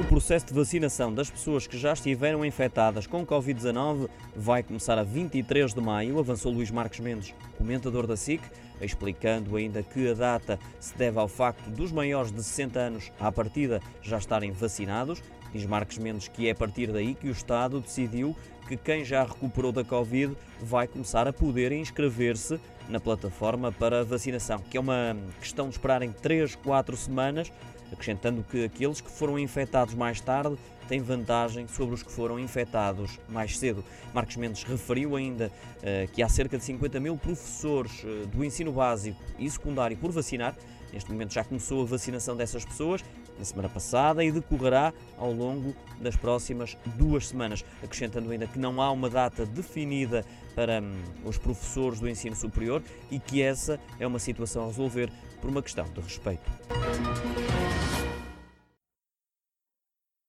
O processo de vacinação das pessoas que já estiveram infectadas com Covid-19 vai começar a 23 de maio, avançou Luís Marques Mendes, comentador da SIC, explicando ainda que a data se deve ao facto dos maiores de 60 anos à partida já estarem vacinados. Diz Marques Mendes que é a partir daí que o Estado decidiu que quem já recuperou da Covid vai começar a poder inscrever-se na plataforma para vacinação, que é uma questão de esperarem 3, 4 semanas acrescentando que aqueles que foram infectados mais tarde têm vantagem sobre os que foram infectados mais cedo. Marcos Mendes referiu ainda uh, que há cerca de 50 mil professores uh, do ensino básico e secundário por vacinar. Neste momento já começou a vacinação dessas pessoas na semana passada e decorrerá ao longo das próximas duas semanas. Acrescentando ainda que não há uma data definida para hum, os professores do ensino superior e que essa é uma situação a resolver por uma questão de respeito.